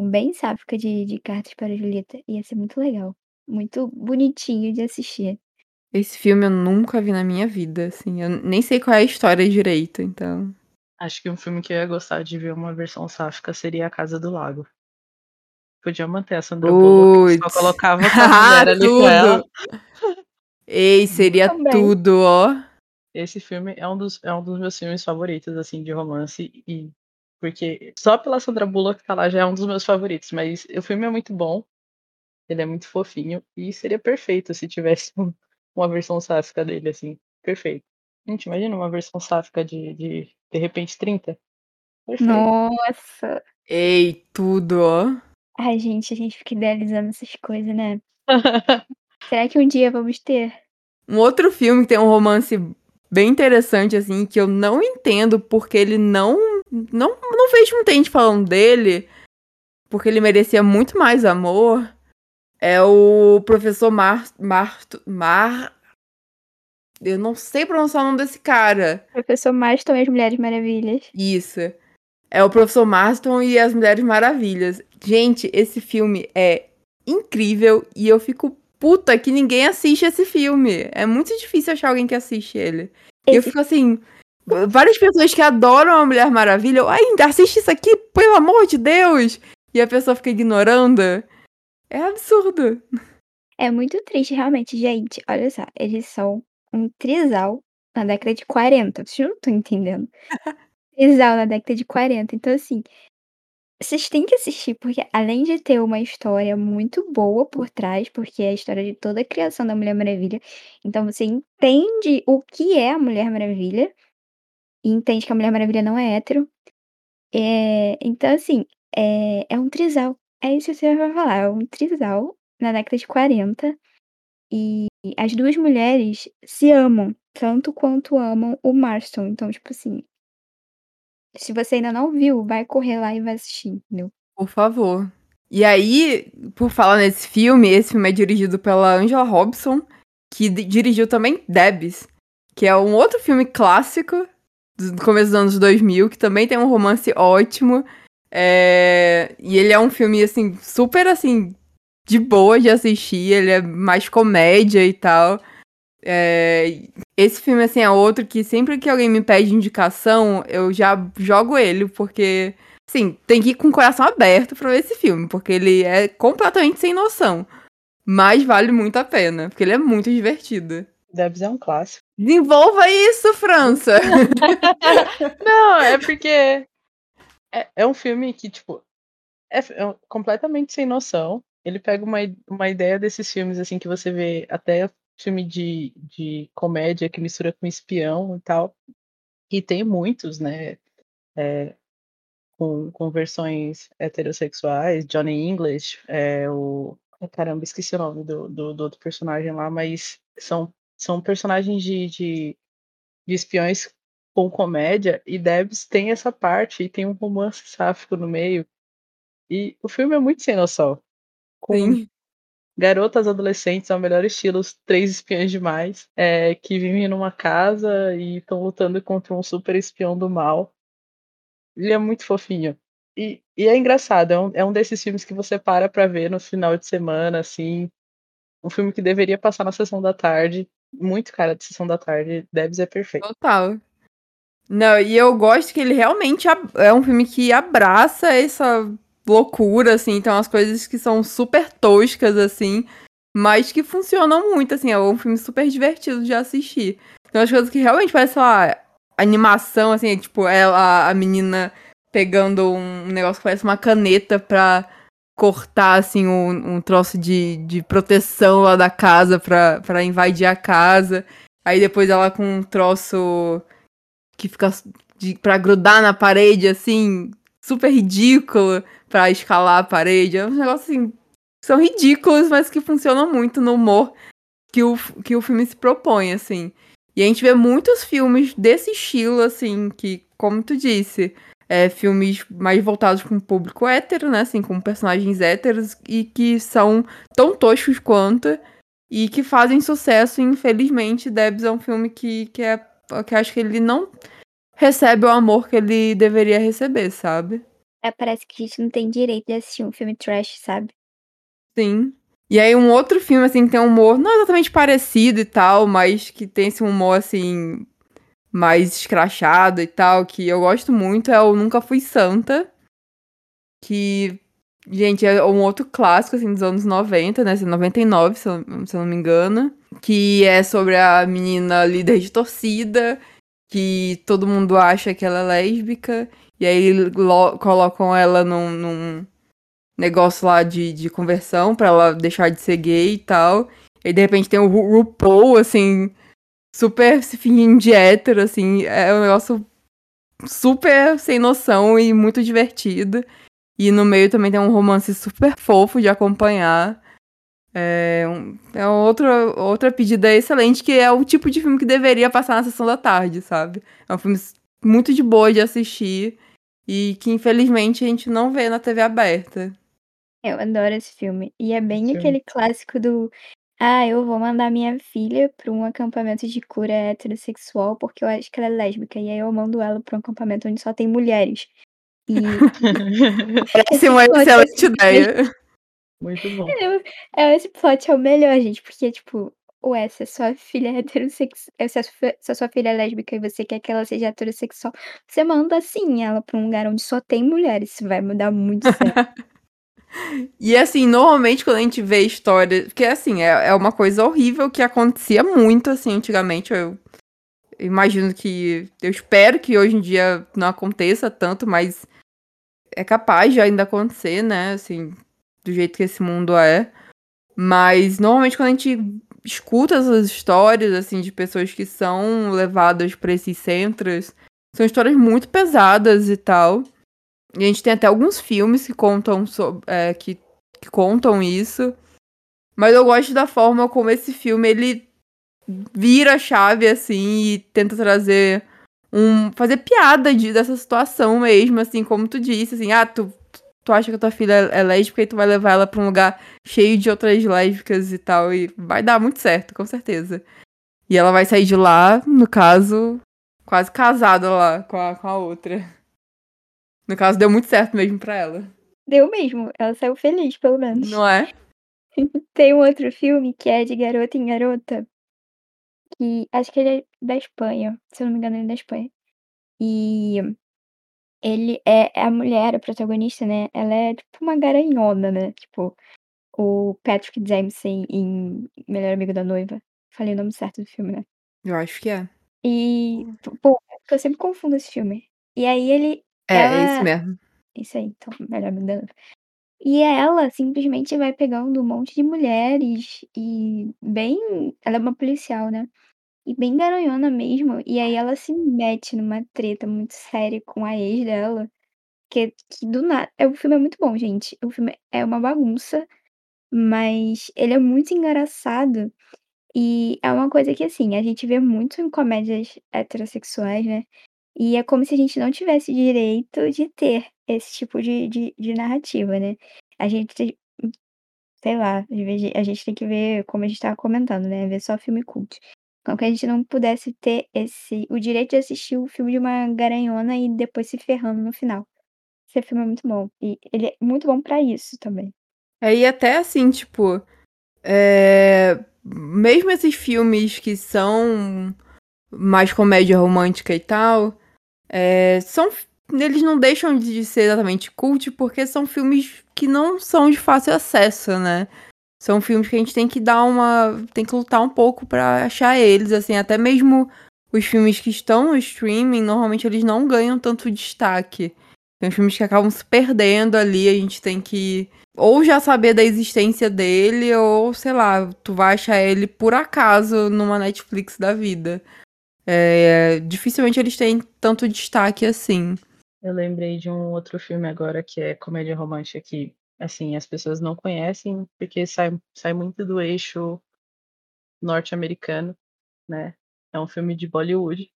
bem sáfica de, de Cartas para Julieta. Ia ser muito legal. Muito bonitinho de assistir. Esse filme eu nunca vi na minha vida, assim. Eu nem sei qual é a história direito, então. Acho que um filme que eu ia gostar de ver uma versão sáfica seria A Casa do Lago. Podia manter a Sandra Bullock, só colocava a mulher ali com ela. Ei, seria Também. tudo, ó. Esse filme é um dos, é um dos meus filmes favoritos, assim, de romance. E porque só pela Sandra Bullock tá lá já é um dos meus favoritos. Mas o filme é muito bom. Ele é muito fofinho. E seria perfeito se tivesse um- uma versão sáfica dele, assim. Perfeito. Gente, imagina uma versão sáfica de, de, de repente 30. Perfeito. Nossa! Ei, tudo, ó. Ai, gente, a gente fica idealizando essas coisas, né? Será que um dia vamos ter? Um outro filme que tem um romance bem interessante, assim, que eu não entendo porque ele não. Não, não vejo muita gente falando dele, porque ele merecia muito mais amor. É o professor Mar... Mar... Mar... Eu não sei pronunciar o nome desse cara. Professor Marston e as Mulheres Maravilhas. Isso. É o professor Marston e as Mulheres Maravilhas. Gente, esse filme é incrível e eu fico puta que ninguém assiste esse filme. É muito difícil achar alguém que assiste ele. E eu Esse- fico assim, várias pessoas que adoram a Mulher Maravilha, eu, ainda assiste isso aqui, pelo amor de Deus! E a pessoa fica ignorando. É absurdo. É muito triste, realmente, gente. Olha só, eles são um trisal na década de 40. Vocês não estão entendendo. trisal na década de 40. Então, assim, vocês têm que assistir, porque além de ter uma história muito boa por trás, porque é a história de toda a criação da Mulher Maravilha, então você entende o que é a Mulher Maravilha, e entende que a Mulher Maravilha não é hétero. É, então, assim, é, é um trisal. É isso que você vai falar, é um trisal na década de 40. E as duas mulheres se amam, tanto quanto amam o Marston. Então, tipo assim, se você ainda não viu, vai correr lá e vai assistir, entendeu? Por favor. E aí, por falar nesse filme, esse filme é dirigido pela Angela Robson, que di- dirigiu também Debs, que é um outro filme clássico do começo dos anos 2000, que também tem um romance ótimo. É, E ele é um filme, assim, super, assim, de boa de assistir, ele é mais comédia e tal. É, Esse filme, assim, é outro que sempre que alguém me pede indicação, eu já jogo ele, porque Sim, tem que ir com o coração aberto pra ver esse filme, porque ele é completamente sem noção. Mas vale muito a pena, porque ele é muito divertido. Debs é um clássico. Desenvolva isso, França! Não, é porque é, é um filme que, tipo, é, é completamente sem noção. Ele pega uma, uma ideia desses filmes, assim, que você vê até filme de, de comédia que mistura com espião e tal. E tem muitos, né? é, com, com versões heterossexuais, Johnny English, é, o. Caramba, esqueci o nome do, do, do outro personagem lá, mas são, são personagens de, de, de espiões com comédia, e Debs tem essa parte, e tem um romance sáfico no meio. E o filme é muito sem noção. Com Sim. garotas adolescentes ao melhor estilo, os três espiões demais, é, que vivem numa casa e estão lutando contra um super espião do mal. Ele é muito fofinho. E, e é engraçado, é um, é um desses filmes que você para pra ver no final de semana, assim. Um filme que deveria passar na sessão da tarde. Muito cara de sessão da tarde. Debs é perfeito. Total. Não, e eu gosto que ele realmente é um filme que abraça essa loucura, assim, então as coisas que são super toscas, assim, mas que funcionam muito, assim, é um filme super divertido de assistir. Então as coisas que realmente parecem, sei lá, animação, assim, é, tipo, ela, a menina pegando um negócio que parece uma caneta pra cortar, assim, um, um troço de, de proteção lá da casa pra, pra invadir a casa. Aí depois ela com um troço que fica de, pra grudar na parede, assim, super ridículo pra escalar a parede. É um negócio assim, são ridículos, mas que funcionam muito no humor que o, que o filme se propõe, assim. E a gente vê muitos filmes desse estilo, assim, que, como tu disse, é, filmes mais voltados para um público hétero, né? Assim, com personagens héteros e que são tão toscos quanto e que fazem sucesso. Infelizmente, Debs é um filme que, que é que acho que ele não recebe o amor que ele deveria receber, sabe? É, parece que a gente não tem direito de assistir um filme trash, sabe? Sim. E aí um outro filme, assim, que tem um humor não exatamente parecido e tal, mas que tem esse humor, assim, mais escrachado e tal, que eu gosto muito, é o Nunca Fui Santa. Que, gente, é um outro clássico, assim, dos anos 90, né? Assim, 99, se eu, se eu não me engano. Que é sobre a menina líder de torcida, que todo mundo acha que ela é lésbica. E aí lo- colocam ela num, num negócio lá de, de conversão pra ela deixar de ser gay e tal. E de repente tem o Ru- RuPaul, assim, super se fingindo de hétero, assim. É um negócio super sem noção e muito divertido. E no meio também tem um romance super fofo de acompanhar. É, um, é outra, outra pedida excelente, que é o tipo de filme que deveria passar na sessão da tarde, sabe? É um filme muito de boa de assistir e que infelizmente a gente não vê na TV aberta. Eu adoro esse filme. E é bem filme. aquele clássico do: "Ah, eu vou mandar minha filha pra um acampamento de cura heterossexual, porque eu acho que ela é lésbica, e aí eu mando ela pra um acampamento onde só tem mulheres". E Parece uma é excelente ideia. Muito bom. é, esse plot é o melhor, gente, porque, tipo, ué, se a sua filha é heterossexual, se a sua se a sua filha é lésbica e você quer que ela seja heterossexual, você manda sim ela pra um lugar onde só tem mulheres, isso vai mudar muito certo. E assim, normalmente quando a gente vê história. Porque assim, é, é uma coisa horrível que acontecia muito assim antigamente. Eu imagino que. Eu espero que hoje em dia não aconteça tanto, mas é capaz de ainda acontecer, né? Assim, do jeito que esse mundo é. Mas normalmente quando a gente escuta essas histórias, assim, de pessoas que são levadas para esses centros, são histórias muito pesadas e tal. E a gente tem até alguns filmes que contam sobre, é, que, que contam isso. Mas eu gosto da forma como esse filme ele vira a chave assim e tenta trazer um fazer piada de, dessa situação mesmo, assim, como tu disse, assim, ah, tu tu acha que a tua filha é lésbica e tu vai levar ela pra um lugar cheio de outras lésbicas e tal e vai dar muito certo, com certeza. E ela vai sair de lá, no caso, quase casada lá com a, com a outra. No caso, deu muito certo mesmo pra ela. Deu mesmo, ela saiu feliz, pelo menos. Não é? Tem um outro filme que é de garota em garota, que acho que ele é da Espanha, se eu não me engano, ele é da Espanha. E ele é a mulher, a protagonista, né? Ela é tipo uma garanhona, né? Tipo, o Patrick Dempsey em Melhor Amigo da Noiva. Falei o nome certo do filme, né? Eu acho que é. E, pô, eu sempre confundo esse filme. E aí ele. É, é ela- isso mesmo. Isso aí, então, melhor me dando. E ela simplesmente vai pegando um monte de mulheres e bem. Ela é uma policial, né? E bem garanhona mesmo. E aí ela se mete numa treta muito séria com a ex dela. Que, que do nada. é, O filme é muito bom, gente. O filme é uma bagunça, mas ele é muito engraçado. E é uma coisa que, assim, a gente vê muito em comédias heterossexuais, né? E é como se a gente não tivesse direito de ter esse tipo de, de, de narrativa, né? A gente, sei lá, a gente tem que ver, como a gente tava comentando, né? Ver só filme cult. Como que a gente não pudesse ter esse, o direito de assistir o filme de uma garanhona e depois se ferrando no final. Esse filme é muito bom. E ele é muito bom pra isso também. É, e até assim, tipo. é, Mesmo esses filmes que são mais comédia romântica e tal, é, são. Eles não deixam de ser exatamente cult porque são filmes que não são de fácil acesso, né? São filmes que a gente tem que dar uma. tem que lutar um pouco pra achar eles, assim, até mesmo os filmes que estão no streaming, normalmente eles não ganham tanto destaque. Tem filmes que acabam se perdendo ali, a gente tem que ou já saber da existência dele, ou sei lá, tu vai achar ele por acaso numa Netflix da vida. É, dificilmente eles têm tanto destaque assim. Eu lembrei de um outro filme agora que é comédia romântica que, assim, as pessoas não conhecem porque sai, sai muito do eixo norte-americano, né? É um filme de Bollywood.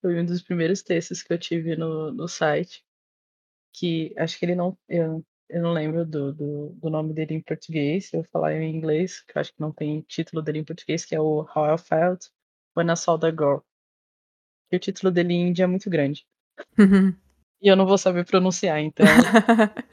Foi um dos primeiros textos que eu tive no, no site. Que acho que ele não. Eu, eu não lembro do, do, do nome dele em português. Eu vou falar em inglês, que eu acho que não tem título dele em português, que é o How I Felt When I Saw the Girl. E o título dele em índia é muito grande. E eu não vou saber pronunciar, então.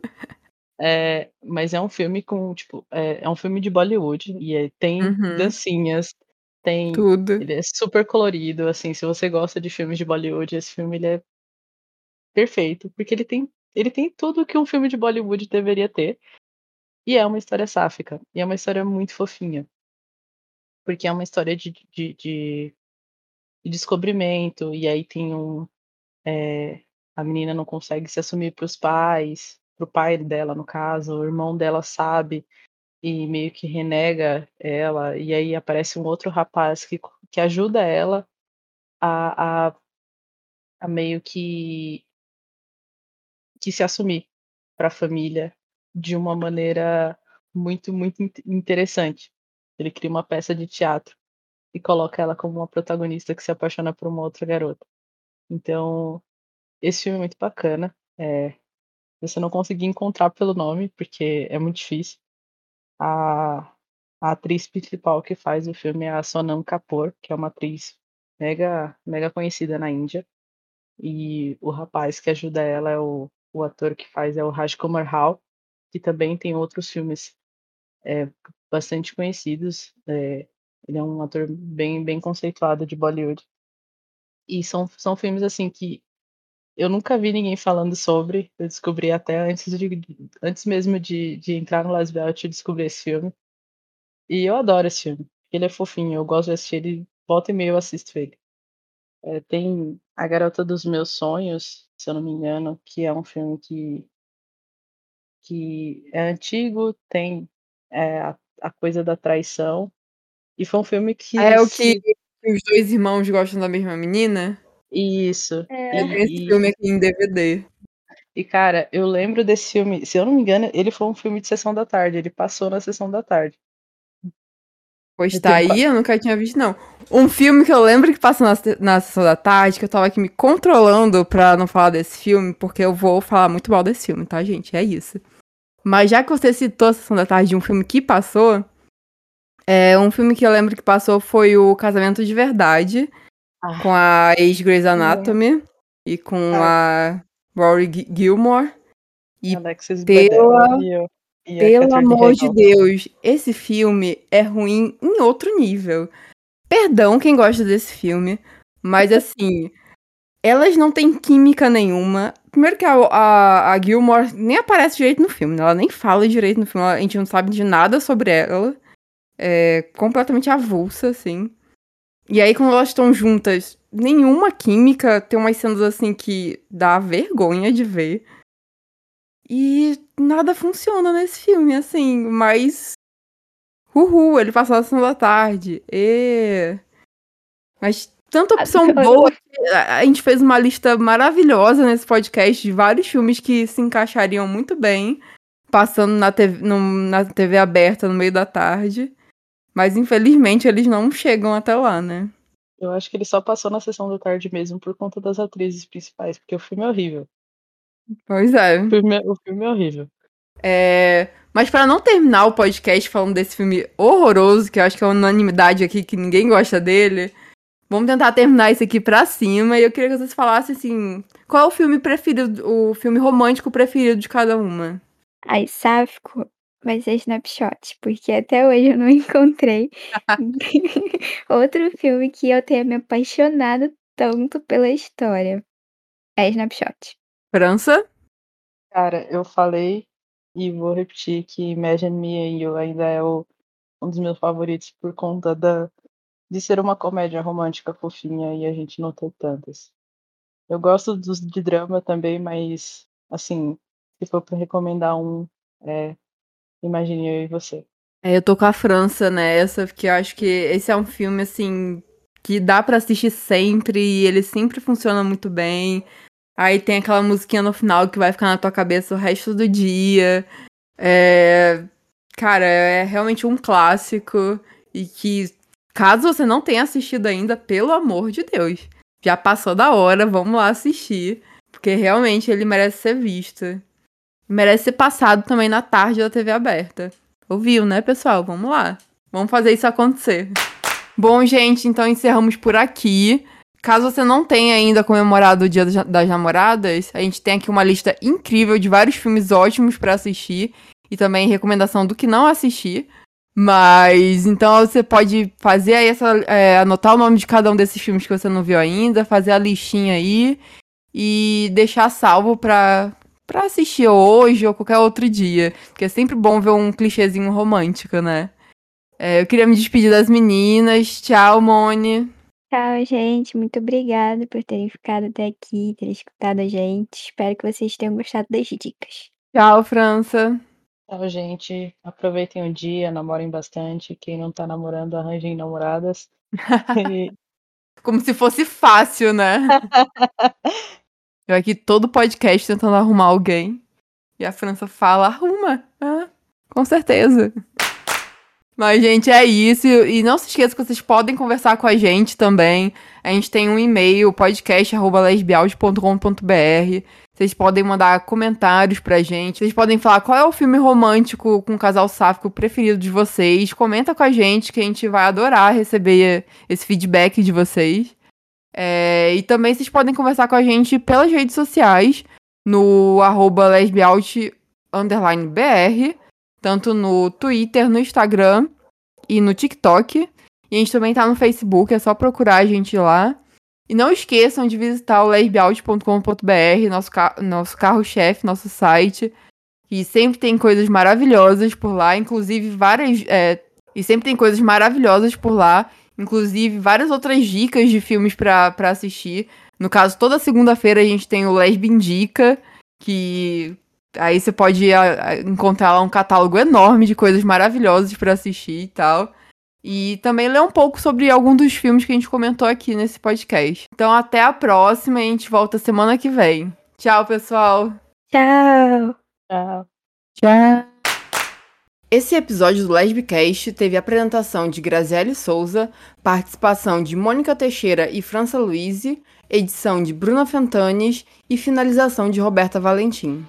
É, mas é um filme com, tipo, é, é um filme de Bollywood e é- tem Uhum. dancinhas, tem. Tudo. Ele é super colorido, assim, se você gosta de filmes de Bollywood, esse filme ele é perfeito, porque ele tem, ele tem tudo que um filme de Bollywood deveria ter. E é uma história sáfica, e é uma história muito fofinha. Porque é uma história de, de, de- de descobrimento, e aí tem um. é, a menina não consegue se assumir para os pais, pro pai dela, no caso, o irmão dela sabe e meio que renega ela, e aí aparece um outro rapaz que, que ajuda ela a, a, a meio que, que se assumir para a família de uma maneira muito, muito in- interessante. Ele cria uma peça de teatro e coloca ela como uma protagonista que se apaixona por uma outra garota. Então, esse filme é muito bacana. É, você não conseguir encontrar pelo nome, porque é muito difícil. A, a atriz principal que faz o filme é a Sonam Kapoor, que é uma atriz mega, mega conhecida na Índia. E o rapaz que ajuda ela é o, o ator que faz é o Raj Kumar Rao, que também tem outros filmes é, bastante conhecidos. É, ele é um ator bem, bem conceituado de Bollywood. E são, são filmes assim que eu nunca vi ninguém falando sobre. Eu descobri até antes, de, antes mesmo de, de entrar no Las Vegas, eu descobri esse filme. E eu adoro esse filme. Ele é fofinho, eu gosto de assistir ele. Volta e meia eu assisto ele. É, tem A Garota dos Meus Sonhos, se eu não me engano, que é um filme que, que é antigo, tem é, a, a, coisa da traição. E foi um filme que. É o que, que os dois irmãos gostam da mesma menina? Isso. É. E, esse filme aqui em DVD. E, cara, eu lembro desse filme, se eu não me engano, ele foi um filme de sessão da tarde, ele passou na sessão da tarde. Pois tá aí, eu nunca tinha visto, não. Um filme que eu lembro que passa na, na sessão da tarde, que eu tava aqui me controlando pra não falar desse filme, porque eu vou falar muito mal desse filme, tá, gente? É isso. Mas já que você citou a sessão da tarde de um filme que passou, é, um filme que eu lembro que passou foi o Casamento de Verdade, ah. com a ex-Grey's Anatomy e com ah. a Rory Gilmore. E Alexis pela... Bedell, pelo amor de Deus, esse filme é ruim em outro nível. Perdão quem gosta desse filme, mas assim, elas não têm química nenhuma. Primeiro que a, a, a Gilmore nem aparece direito no filme, né? ela nem fala direito no filme, a gente não sabe de nada sobre ela. É completamente avulsa, assim. E aí, quando elas estão juntas, nenhuma química, tem umas cenas assim que dá vergonha de ver. E nada funciona nesse filme, assim, mas. Uhul, ele passou a sessão da tarde. E. Mas tanta opção boa que a gente fez uma lista maravilhosa nesse podcast de vários filmes que se encaixariam muito bem passando na TV, no, na TV aberta no meio da tarde. Mas infelizmente eles não chegam até lá, né? Eu acho que ele só passou na sessão da tarde mesmo por conta das atrizes principais, porque o filme é horrível. Pois é. O filme é, o filme é horrível. É, mas para não terminar o podcast falando desse filme horroroso, que eu acho que é uma unanimidade aqui, que ninguém gosta dele, vamos tentar terminar isso aqui pra cima. E eu queria que vocês falassem assim: qual é o filme preferido, o filme romântico preferido de cada uma? Ai, sáfico vai ser Snapshot, porque até hoje eu não encontrei outro filme que eu tenha me apaixonado tanto pela história. É Snapshot. França? Cara, eu falei e vou repetir que Imagine Me and You ainda é o, um dos meus favoritos por conta da, de ser uma comédia romântica fofinha e a gente não tem tantas. Eu gosto dos de drama também, mas assim, se for para recomendar um, é Imagine Eu e Você. É, eu tô com a França nessa, porque eu acho que esse é um filme assim que dá para assistir sempre e ele sempre funciona muito bem. Aí tem aquela musiquinha no final que vai ficar na tua cabeça o resto do dia. É... Cara, é realmente um clássico. E que, caso você não tenha assistido ainda, pelo amor de Deus, já passou da hora, vamos lá assistir. Porque realmente ele merece ser visto. Merece ser passado também na tarde da TV aberta. Ouviu, né, pessoal? Vamos lá. Vamos fazer isso acontecer. Bom, gente, então encerramos por aqui. Caso você não tenha ainda comemorado o Dia das Namoradas, a gente tem aqui uma lista incrível de vários filmes ótimos para assistir e também recomendação do que não assistir. Mas então você pode fazer aí essa. É, anotar o nome de cada um desses filmes que você não viu ainda, fazer a listinha aí e deixar salvo pra, pra assistir hoje ou qualquer outro dia. Porque é sempre bom ver um clichêzinho romântico, né? É, eu queria me despedir das meninas. Tchau, Mone. Tchau, gente. Muito obrigada por terem ficado até aqui, terem escutado a gente. Espero que vocês tenham gostado das dicas. Tchau, França. Tchau, gente. Aproveitem o dia, namorem bastante. Quem não tá namorando, arranjem namoradas. e... Como se fosse fácil, né? Eu aqui todo podcast tentando arrumar alguém. E a França fala, arruma. Ah, com certeza. Mas, gente, é isso. E não se esqueça que vocês podem conversar com a gente também. A gente tem um e-mail, podcast.lesbiaude.com.br. Vocês podem mandar comentários pra gente. Vocês podem falar qual é o filme romântico com casal sáfico preferido de vocês. Comenta com a gente que a gente vai adorar receber esse feedback de vocês. É, e também vocês podem conversar com a gente pelas redes sociais, no arroba tanto no Twitter, no Instagram e no TikTok. E a gente também tá no Facebook, é só procurar a gente lá. E não esqueçam de visitar o lesbiaut.com.br, nosso, ca nosso carro-chefe, nosso site. E sempre tem coisas maravilhosas por lá, inclusive várias. É, e sempre tem coisas maravilhosas por lá, inclusive várias outras dicas de filmes para assistir. No caso, toda segunda-feira a gente tem o Lesbi Indica, que aí você pode a, a, encontrar lá um catálogo enorme de coisas maravilhosas para assistir e tal. E também ler um pouco sobre algum dos filmes que a gente comentou aqui nesse podcast. Então, até a próxima e a gente volta semana que vem. Tchau, pessoal. Tchau. Tchau. Tchau. Esse episódio do Lesbicast teve apresentação de Graziele Souza, participação de Mônica Teixeira e França Luiz, edição de Bruna Fentanes e finalização de Roberta Valentim.